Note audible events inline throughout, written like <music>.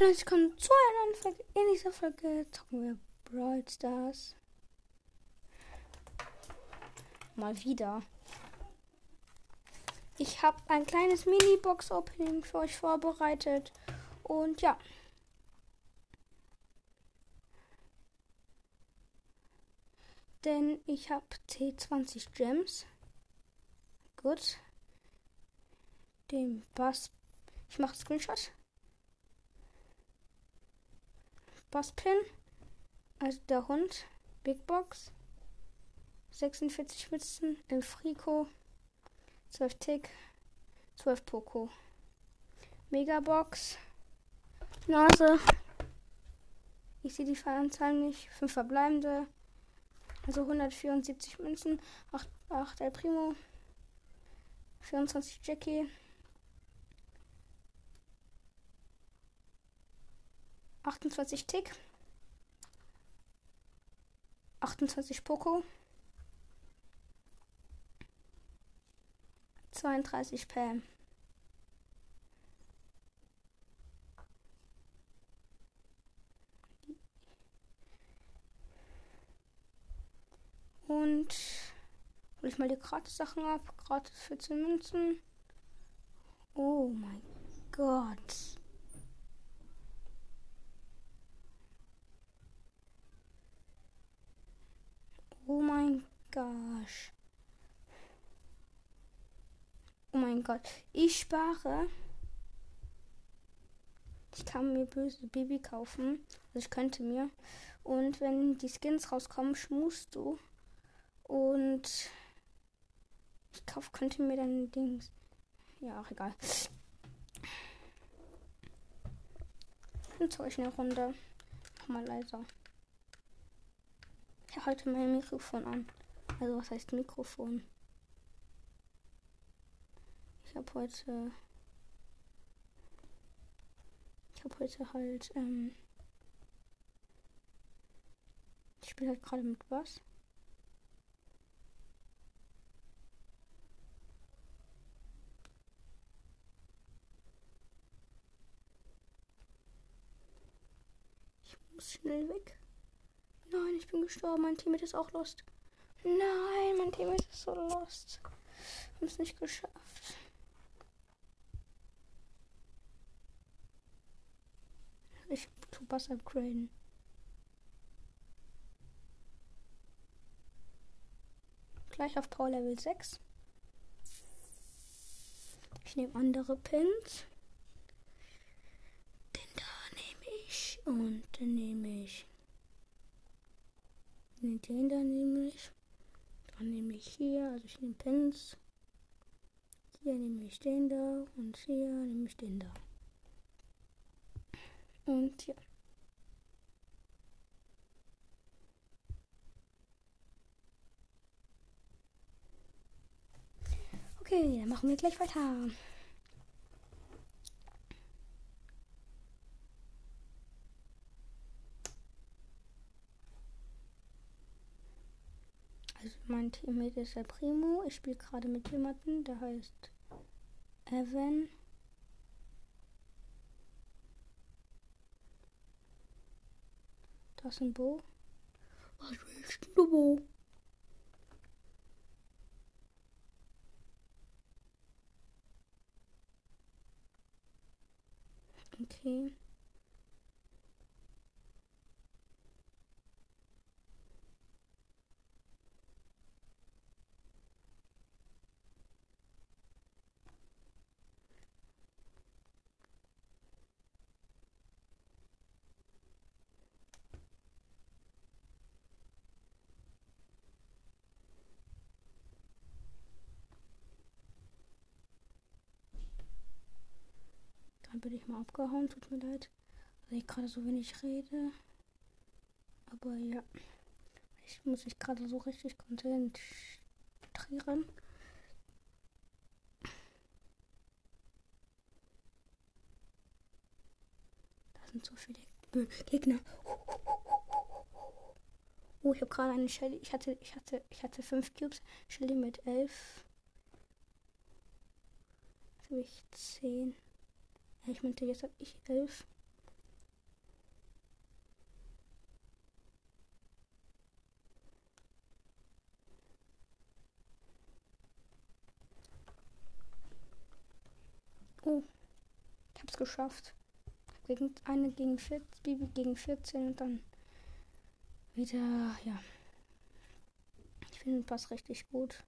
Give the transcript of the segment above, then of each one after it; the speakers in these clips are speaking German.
Hallo, willkommen zu einer Folge. In dieser Folge zocken wir Brawl Stars. Mal wieder. Ich habe ein kleines Mini-Box-Opening für euch vorbereitet. Und ja. Denn ich habe T20 Gems. Gut. Den Bass. Ich mache Screenshot. Basspin. Also der Hund. Big Box. 46 Mützen. El Frico. 12 Tick. 12 Poco. Megabox. Nase. Ich sehe die Fahranzahl nicht. 5 verbleibende. Also 174 Münzen. 8, 8 El Primo. 24 Jackie. 28 Tick. 28 Poco. 32 Pam. Und hol ich mal die Gratis-Sachen ab. Gratis 14 Münzen. Oh mein Gott. Oh mein Gott. Oh mein Gott. Ich spare. Ich kann mir böse Baby kaufen. Also ich könnte mir. Und wenn die Skins rauskommen, schmust du. Und ich kauf, könnte mir dann Dings. Ja, auch egal. Und so ich eine Runde. Nochmal leiser. Ich halte mein Mikrofon an. Also was heißt Mikrofon? Ich habe heute. Ich habe heute halt. Ähm, ich spiele halt gerade mit was. Ich muss schnell weg. Nein, ich bin gestorben. Mein Teammate ist auch lost. Nein, mein Teammate ist so lost. Haben es nicht geschafft. Ich tu Bass upgraden. Gleich auf Power Level 6. Ich nehme andere Pins. Den da nehme ich. Und den nehme ich. Den da nehme. Dann nehme ich hier, also ich nehme Pins. Hier nehme ich den da und hier nehme ich den da. Und ja. Okay, dann machen wir gleich weiter. Also mein Teammate ist der Primo. Ich spiele gerade mit jemandem, der heißt Evan. Das ist ein Bo. Was willst du, Bo? Okay. Bin ich mal abgehauen, tut mir leid, dass ich gerade so wenig rede. Aber ja, ich muss mich gerade so richtig konzentrieren. Da sind so viele Gegner. Oh, ich habe gerade eine Shelly. Ich hatte, ich hatte, ich hatte fünf Cubes. Shelly mit elf. Jetzt habe ich zehn. Ich meinte, jetzt habe ich elf. Oh, ich hab's geschafft. Gegen eine gegen 14, Bibi gegen 14 und dann wieder, ja. Ich finde den Pass richtig gut.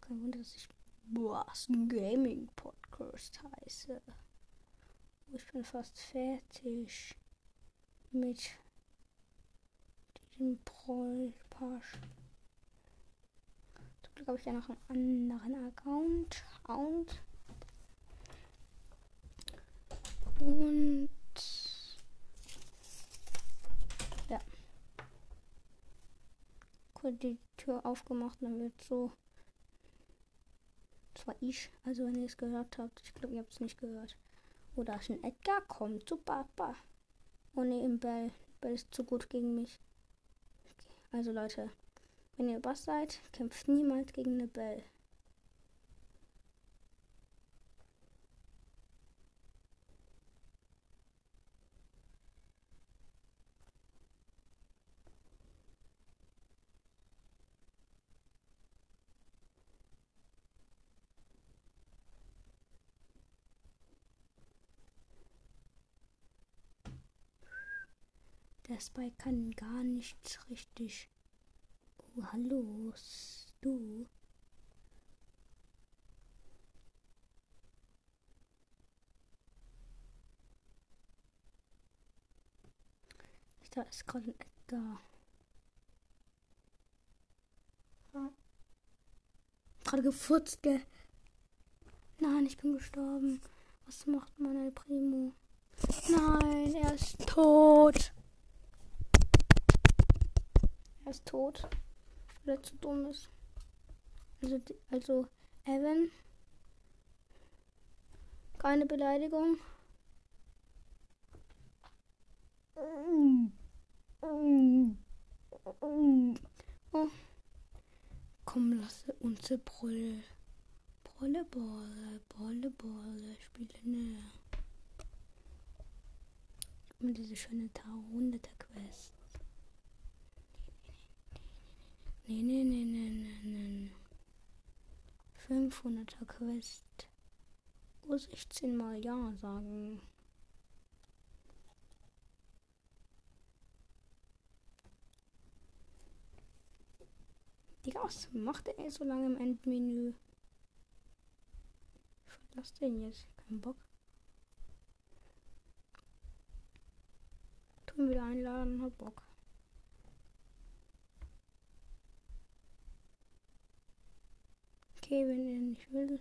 Kein Wunder, dass ich Blasen Gaming Podcast heiße. Ich bin fast fertig mit diesem Prollpasch. Zum Glück habe ich ja noch einen anderen Account. Account. Und ja. Kurz die Tür aufgemacht, dann wird so. Das war ich. Also wenn ihr es gehört habt. Ich glaube, ihr habt es nicht gehört. Oder ist ein Edgar kommt zu Papa. Oh ne, im Bell. Bell ist zu gut gegen mich. Okay. Also Leute, wenn ihr Bass seid, kämpft niemals gegen eine Bell. Der Spike kann gar nichts richtig. Oh, hallo, du. Da ist gerade ein Edgar. Gerade gefurzt, gell? Nein, ich bin gestorben. Was macht El Primo? Nein, er ist tot. Er ist tot. Weil er zu dumm ist. Also, also Evan. Keine Beleidigung. Oh. Komm, lasse uns Brolle. Brolle, Brolle, Brolle, Brolle spielen. Ne. Und diese schöne Tausender Quest. Nee, nee, nee, nee, nee, nee. 500er Quest. Muss ich 10 mal Ja sagen. Digga, was macht er so lange im Endmenü? Ich verlasse den jetzt. Kein Bock. Tun wieder einladen, hab Bock. Okay, wenn er nicht will.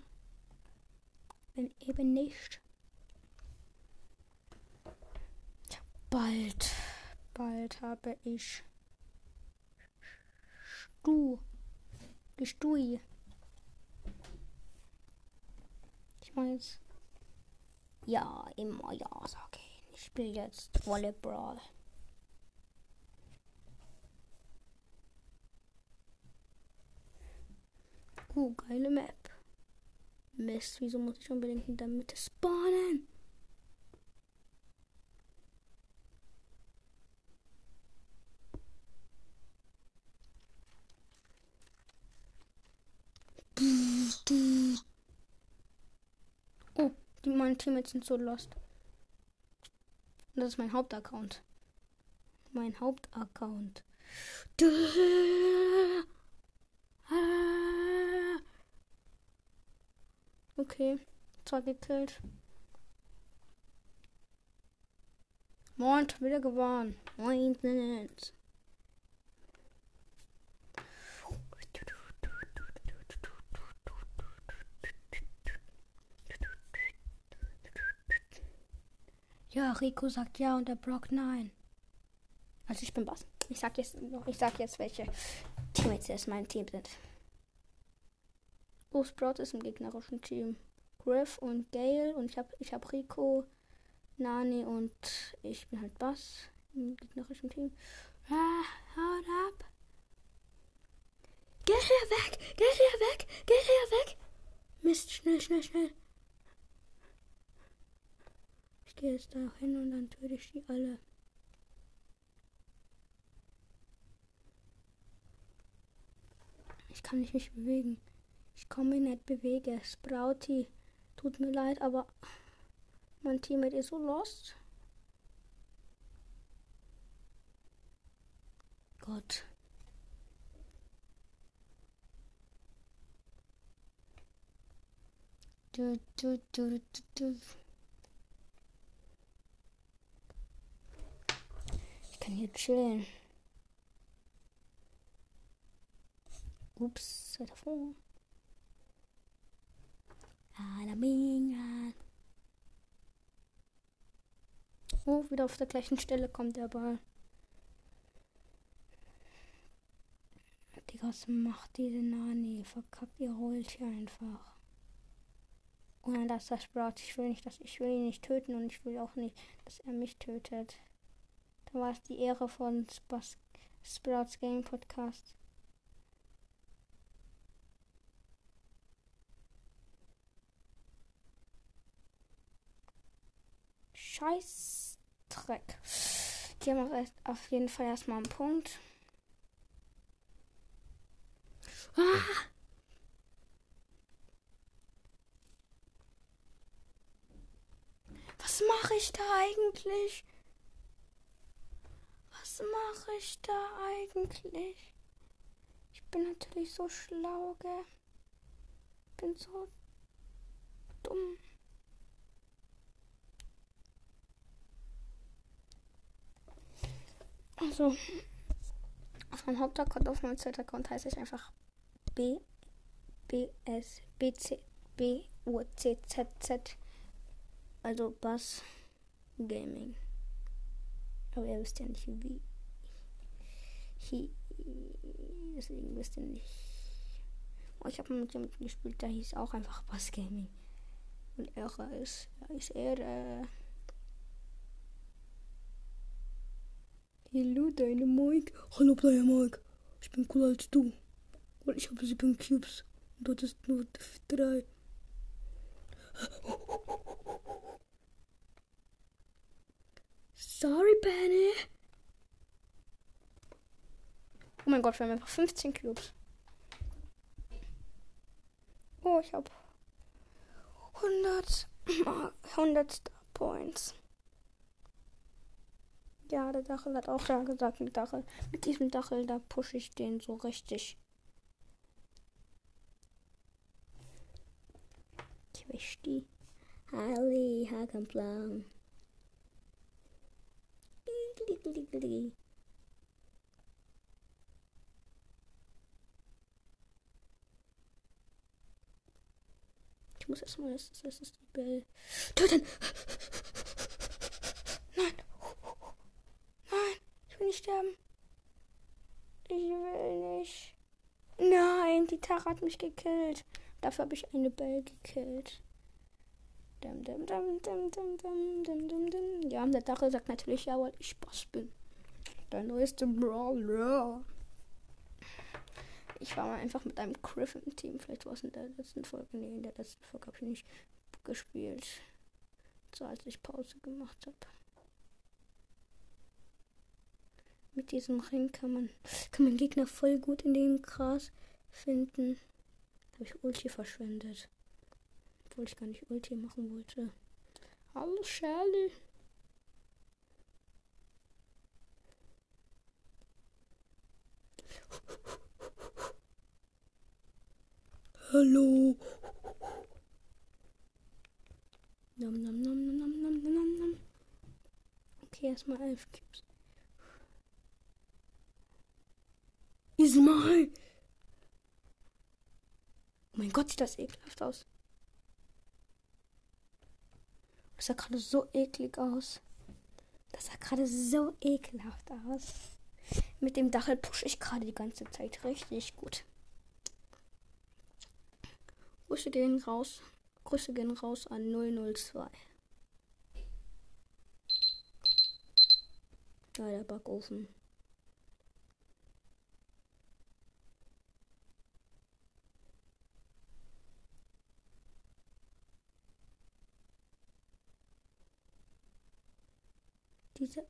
Wenn eben nicht. Bald, bald habe ich Stu. Die Stui. Ich jetzt. Ja, immer ja, sag ich. Ich spiele jetzt Volleyball. Uh, geile Map. Mist, wieso muss ich unbedingt in der Mitte spawnen? Oh, die meine Teammates sind so lost. Das ist mein Hauptaccount. Mein Hauptaccount. Okay, zwar gekillt. Moin, wieder gewonnen. Moin, Ja, Rico sagt ja und der Brock nein. Also ich bin Boss. Ich sag jetzt ich sag jetzt, welche Teammates jetzt mein Team sind. Oh, Sprout ist im gegnerischen Team. Griff und Gale und ich hab, ich hab Rico, Nani und ich bin halt Bass im gegnerischen Team. Ah, haut ab. Geh hier weg! Geh hier weg! Geh hier weg! Mist, schnell, schnell, schnell. Ich gehe jetzt da hin und dann töte ich die alle. Ich kann mich nicht bewegen. Ich komme mich nicht bewegen. Sprouty, tut mir leid, aber Mein Teammate ist so lost. Gott. Du, du, du. Ich kann hier chillen. Ups. Alaminga. Oh, wieder auf der gleichen Stelle kommt der Ball. Digga, was macht diese Nani? Verkackt ihr Rollt hier einfach. Und dann das Sprout. Ich will nicht, dass ich will ihn nicht töten und ich will auch nicht, dass er mich tötet. Da war es die Ehre von Sprouts Game Podcast. Scheiß Dreck. Die haben auf jeden Fall erstmal einen Punkt. Ah! Was mache ich da eigentlich? Was mache ich da eigentlich? Ich bin natürlich so schlau, gell? Bin so dumm. Also, auf meinem Hauptaccount, auf meinem zweiten Account heiße ich einfach B, B, S, B, C, B, U, C, Z, Z. Also Bass Gaming. Aber ihr wisst ja nicht wie. Hi, deswegen wisst ihr nicht. Oh, ich habe mit jemandem gespielt, da hieß auch einfach Bass Gaming. Und er ist, er ist er. Äh, Hallo, deine Mike. Hallo, deine Mike. Ich bin cooler als du. Und ich habe sieben Cubes. Und dort ist nur drei. Sorry, Benny. Oh mein Gott, wir haben einfach 15 Cubes. Oh, ich habe 100, 100 Star Points. Ja, der Dachel hat auch da gesagt, mit Dachel. Mit diesem Dachel, da pushe ich den so richtig. Ich die. Ali, Hakenplan. Ich muss erstmal das, das ist die Bell. Töten! Nein! Nein! Ich will nicht sterben. Ich will nicht. Nein, die Tara hat mich gekillt. Dafür habe ich eine Bell gekillt. Dum, dum, dum, dum, dum, dum, dum, dum, dum. Ja, der Dachel sagt natürlich ja, weil ich Boss bin. Der neueste Brawler. Ich war mal einfach mit einem Griff im Team. Vielleicht war es in der letzten Folge. Nee, in der letzten Folge habe ich nicht gespielt. So als ich Pause gemacht habe. Mit diesem Ring kann man, kann man Gegner voll gut in dem Gras finden. Habe ich Ulti verschwendet. Obwohl ich gar nicht Ulti machen wollte. Hallo Shirley. Hallo. Nom, nom, nom, nom, nom, nom, nom. Okay, erstmal elf Cubes. Ismail! Oh mein Gott, sieht das ekelhaft aus. Das sah gerade so eklig aus. Das sah gerade so ekelhaft aus. Mit dem Dachel pushe ich gerade die ganze Zeit richtig gut. Grüße gehen raus. Grüße gehen raus an 002. Ja, der Backofen. Diese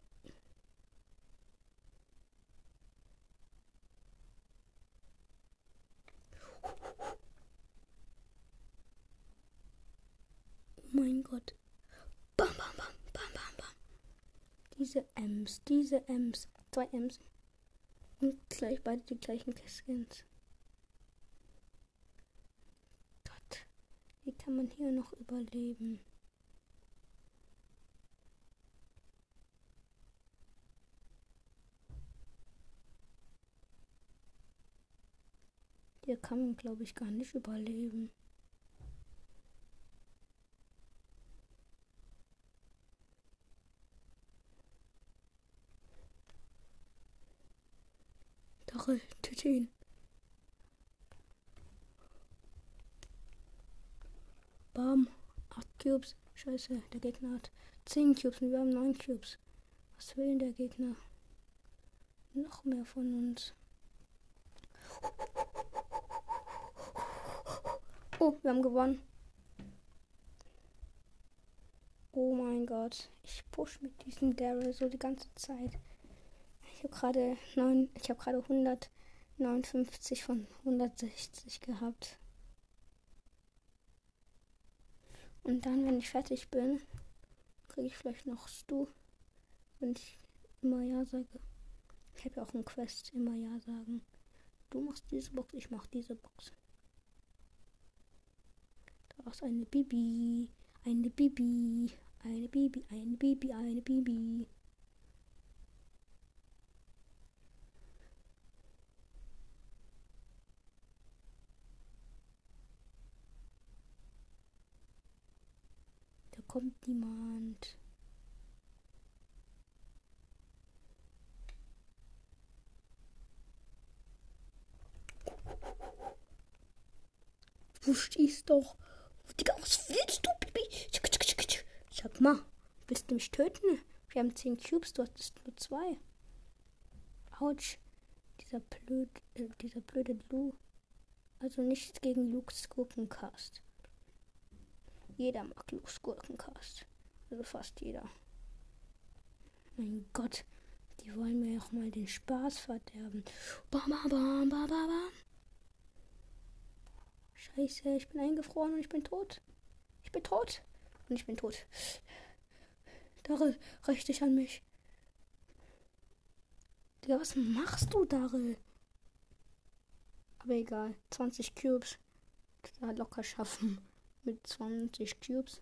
mein Gott. Diese Ems, diese Ems. Zwei Ems. Und gleich beide die gleichen Skins. Gott, wie kann man hier noch überleben? Hier kann man, glaube ich, gar nicht überleben. Daryl, töte ihn. Bam. 8 Cubes. Scheiße, der Gegner hat 10 Cubes und wir haben 9 Cubes. Was will denn der Gegner? Noch mehr von uns. Oh, wir haben gewonnen. Oh mein Gott. Ich push mit diesem Daryl so die ganze Zeit. Ich habe gerade neun, ich habe gerade 159 von 160 gehabt. Und dann, wenn ich fertig bin, kriege ich vielleicht noch Stu, wenn ich immer Ja sage. Ich habe ja auch eine Quest, immer Ja sagen. Du machst diese Box, ich mach diese Box. Ist eine Bibi, eine Bibi, eine Bibi, eine Bibi, eine Bibi. Da kommt niemand. Wo stehst doch? Digga, was willst du, Bibi? Sag mal, willst du mich töten? Wir haben 10 Cubes, du hattest nur zwei. Autsch. Dieser blöd, äh, dieser blöde Lu. Also nichts gegen Luke's Gurkencast. Jeder mag Luke's Gurkencast. Also fast jeder. Mein Gott, die wollen mir auch mal den Spaß verderben. Bam, bam, bam, bam, bam. Scheiße, ich bin eingefroren und ich bin tot. Ich bin tot. Und ich bin tot. Daryl, rächt dich an mich. Digga, was machst du, Daryl? Aber egal. 20 Cubes. Da locker schaffen. Mit 20 Cubes.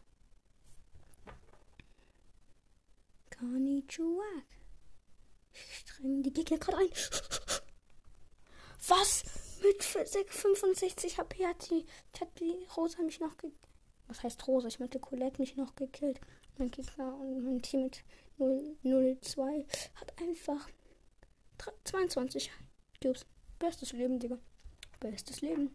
Konnichiwa. Ich streng die Gegner gerade ein. Was? Mit 65 HP hat die, hat die Rosa mich noch gekillt. Was heißt Rosa? Ich meinte Colette mich noch gekillt. Mein Gegner und mein Team mit 002 hat einfach 22 Cubes. Bestes Leben, Digga. Bestes Leben.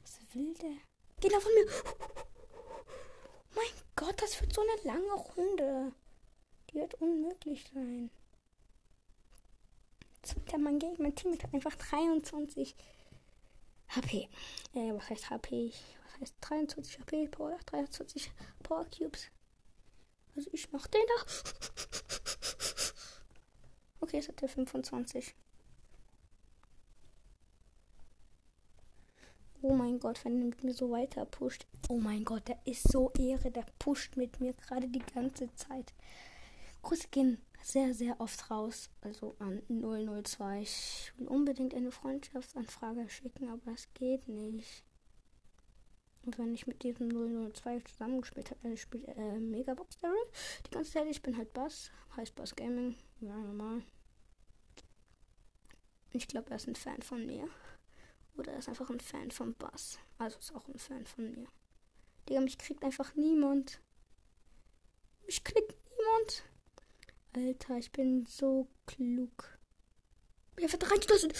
Was will der? Geht von mir. Mein Gott, das wird so eine lange Runde. Die wird unmöglich sein. Zweiter mein Gegner, mein Team hat einfach 23 HP. Äh, was heißt HP? Was heißt 23 HP Power? 23 Power Cubes. Also ich mach den da. <laughs> Okay, es hat der 25. Oh mein Gott, wenn er mit mir so weiter pusht. Oh mein Gott, der ist so Ehre. Der pusht mit mir gerade die ganze Zeit. Grüße gehen sehr, sehr oft raus. Also an 002. Ich will unbedingt eine Freundschaftsanfrage schicken, aber es geht nicht. Und wenn ich mit diesem 002 zusammengespielt habe, er spielt äh, Megabox Daryl. Die ganze Zeit, ich bin halt Bass, heißt Bass Gaming. Ja, normal. Ich glaube, er ist ein Fan von mir. Oder er ist einfach ein Fan von Bass. Also ist auch ein Fan von mir. Digga, mich kriegt einfach niemand. Mich kriegt niemand. Alter, ich bin so klug. Ja, verdammt, reingelassen.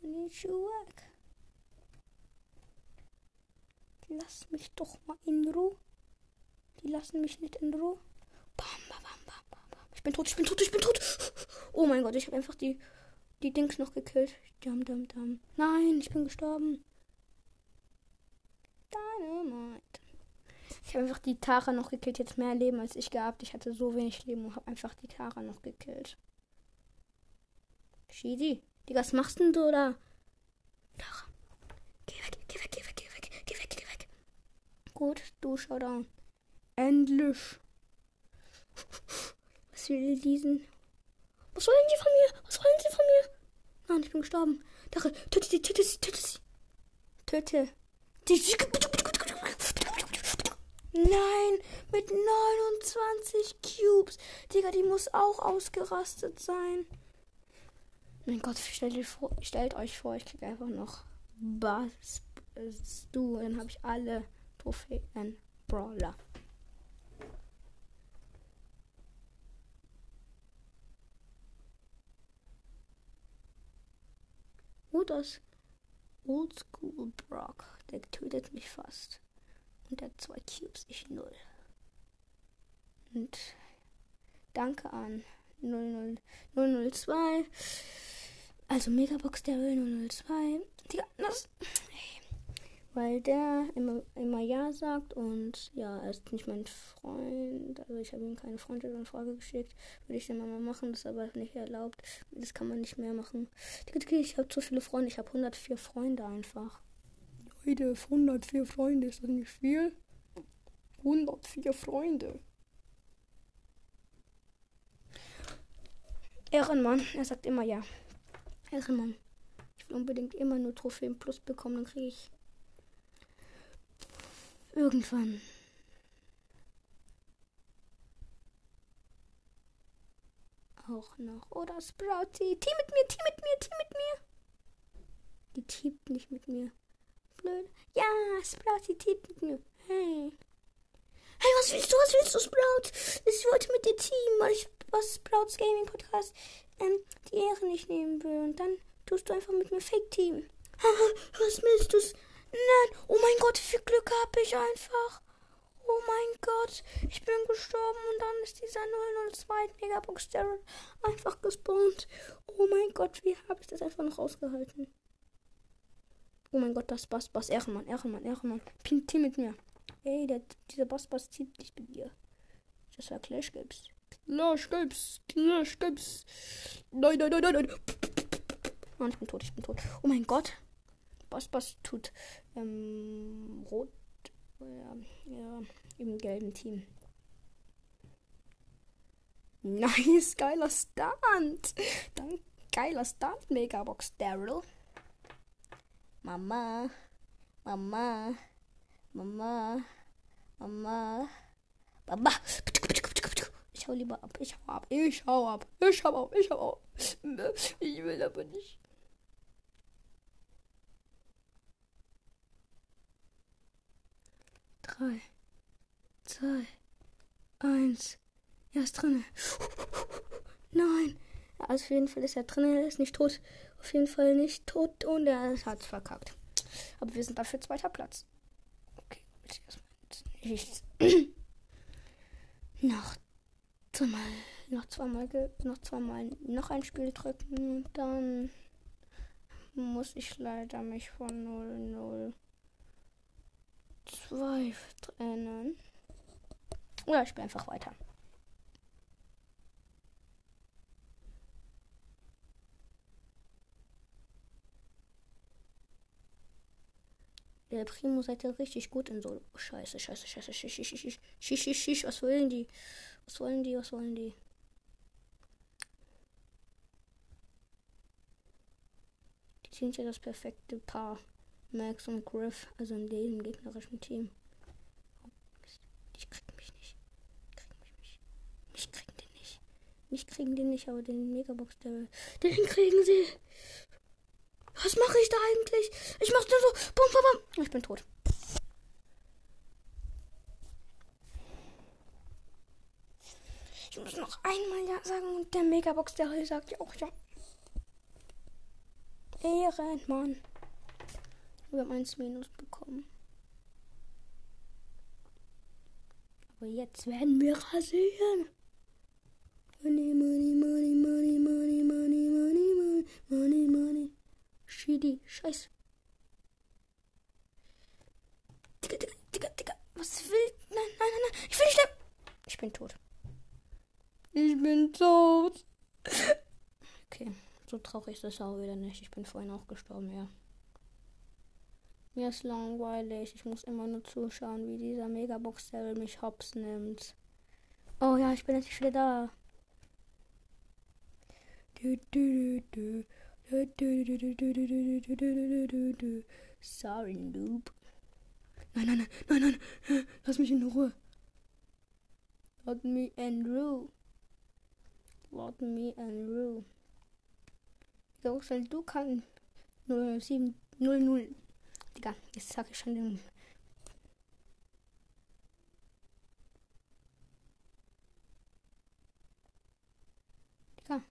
Konnichiwa. Lass mich doch mal in Ruhe. Die lassen mich nicht in Ruhe. Bam, bam, bam, bam, bam. Ich bin tot, ich bin tot, ich bin tot. Oh mein Gott, ich habe einfach die, die Dings noch gekillt. Dam, dam, dam. Nein, ich bin gestorben. Dynamite. Ich habe einfach die Tara noch gekillt. Jetzt mehr Leben als ich gehabt. Ich hatte so wenig Leben und habe einfach die Tara noch gekillt. Shidi. Digga, was machst denn du da? Tara. Geh weg, geh weg, geh weg, Gut, du Showdown. Endlich. Was will diesen? Was wollen die von mir? Was wollen sie von mir? Nein, ich bin gestorben. Dache, töte sie, töte sie, töte sie. Töte. Nein, mit 29 Cubes. Digga, die muss auch ausgerastet sein. Mein Gott, stellt euch vor, stellt euch vor ich krieg einfach noch Bass, du. Dann habe ich alle Trophäen Brawler. Oh, das Oldschool Brock. Der tötet mich fast. Und der zwei Cubes, ich null. Und danke an 00, 002. Also Megabox der 002. Digga, das. Weil der immer, immer Ja sagt und ja, er ist nicht mein Freund. Also ich habe ihm keine Freundschaftsanfrage geschickt. Würde ich dann mal machen, das ist aber nicht erlaubt. Das kann man nicht mehr machen. Ich habe zu viele Freunde. Ich habe 104 Freunde einfach. Leute, 104 Freunde, ist das nicht viel? 104 Freunde. Ehrenmann, er sagt immer ja. Ehrenmann. Ich will unbedingt immer nur Trophäen plus bekommen, dann kriege ich Irgendwann. Auch noch. Oder Sprouty. Team mit mir, Team mit mir, Team mit mir. Die teamt nicht mit mir. Blöd. Ja, Sprouty teamt mit mir. Hey. Hey, was willst du? Was willst du, Sprout? Ich wollte mit dir teamen, weil ich was Sprouts Gaming Podcast ähm, die Ehre nicht nehmen will. Und dann tust du einfach mit mir Fake Team. was willst du? Nein, oh mein Gott, wie viel Glück habe ich einfach. Oh mein Gott, ich bin gestorben und dann ist dieser 002 Megabox Daryl einfach gespawnt. Oh mein Gott, wie habe ich das einfach noch ausgehalten? Oh mein Gott, das Bass, Bass, Ehrenmann, Ehrenmann, Ehrenmann. Team mit mir. Ey, der, dieser Bass, Bass zieht nicht mit dir. Das war Clash Games. Clash Games, Clash Games. Nein, nein, nein, nein, nein. Mann, ich bin tot, ich bin tot. Oh mein Gott. Boss Boss tut ähm, rot, ja, ja, im gelben Team. Nice, geiler Stunt. Dann geiler Stunt, Megabox Daryl. Mama, Mama, Mama, Mama, Mama. Ich hau lieber ab, ich hau ab, ich hau ab, ich hau ab, ich hau ab. Ich will aber nicht. 3, 2, 1. Er ist drin. Nein. Also auf jeden Fall ist er drin. Er ist nicht tot. Auf jeden Fall nicht tot. Und er hat es verkackt. Aber wir sind dafür zweiter Platz. Okay, jetzt erstmal nichts. <clears throat> noch zweimal, noch zweimal, noch zweimal noch ein Spiel drücken. Dann muss ich leider mich von 0-0 zwei trennen. Oder ich spiele einfach weiter. Der Primo seid ihr richtig gut in Solo. Scheiße, scheiße, scheiße, schisch, schisch, schisch, schisch, schisch, schisch, was wollen die? Was wollen die, was wollen die? Die sind ja das perfekte Paar. Max und Griff, also in dem gegnerischen Team. Ich krieg mich nicht. Krieg mich nicht. Mich kriegen die nicht. Mich kriegen die nicht, aber den Megabox Devil. Den kriegen sie. Was mache ich da eigentlich? Ich mach nur so. Bum, bum, bum. Ich bin tot. Ich muss noch einmal ja sagen und der Megabox der sagt ja auch ja. Ehrenmann. Wir haben 1 Minus bekommen. Aber jetzt werden wir rasieren. Money, money, money, money, money, money, money, money, money. Shitty, scheiße. Digga, Digga, Digga, Digga. Was will. Nein, nein, nein, nein. Ich will nicht. Ich bin tot. Ich bin tot. Okay, so traurig ist das auch wieder nicht. Ich bin vorhin auch gestorben, ja. Mir ist langweilig. Ich muss immer nur zuschauen, wie dieser Megabox-Level mich hops nimmt. Oh ja, ich bin endlich wieder da. Sorry, Noob. Nein, nein, nein, nein, nein. Lass mich in Ruhe. Let me Andrew. Let me Andrew. Roxel, du kannst 0700. Digga, jetzt sag ich schon den. Digga.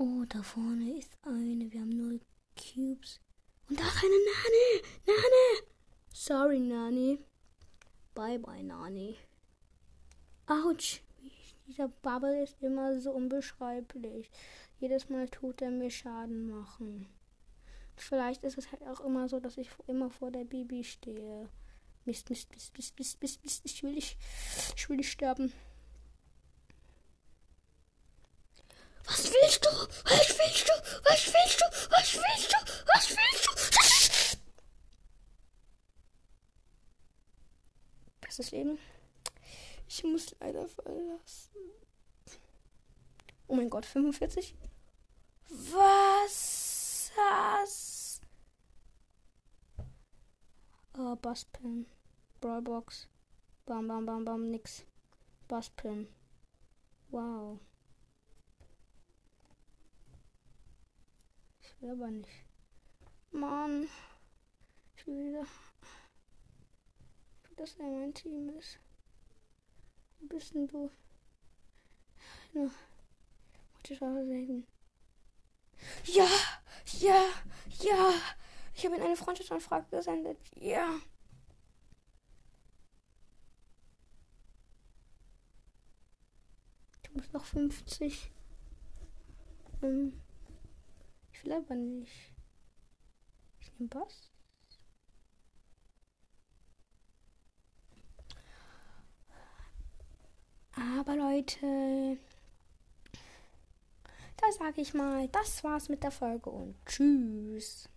Oh, da vorne ist eine. Wir haben null Cubes. Und ach, eine Nani. Nani. Sorry, Nani. Bye, bye, Nani. Autsch. Dieser Bubble ist immer so unbeschreiblich. Jedes Mal tut er mir Schaden machen. Vielleicht ist es halt auch immer so, dass ich immer vor der Bibi stehe. Mist, Mist, Mist, Mist, Mist, Mist, Mist. Ich will nicht, ich will nicht sterben. Was willst du? Was willst du? Was willst du? Was willst du? Was willst du? Bestes Leben. Ich muss leider verlassen. Oh mein Gott, 45? Was? Was? Oh, Busspin. Brawlbox. Bam, bam, bam, bam, nix. Busspin. Wow. Will aber nicht. Mann. Ich will wieder. Dass er mein Team ist. Bist denn du? Ja. Ich aber selten. Ja! Ja! Ja! Ich habe ihm eine Freundschaftsanfrage gesendet. Ja! Ich muss noch 50. Ähm, ich will aber nicht. Ich nehme Bass. Aber Leute, da sage ich mal, das war's mit der Folge und tschüss.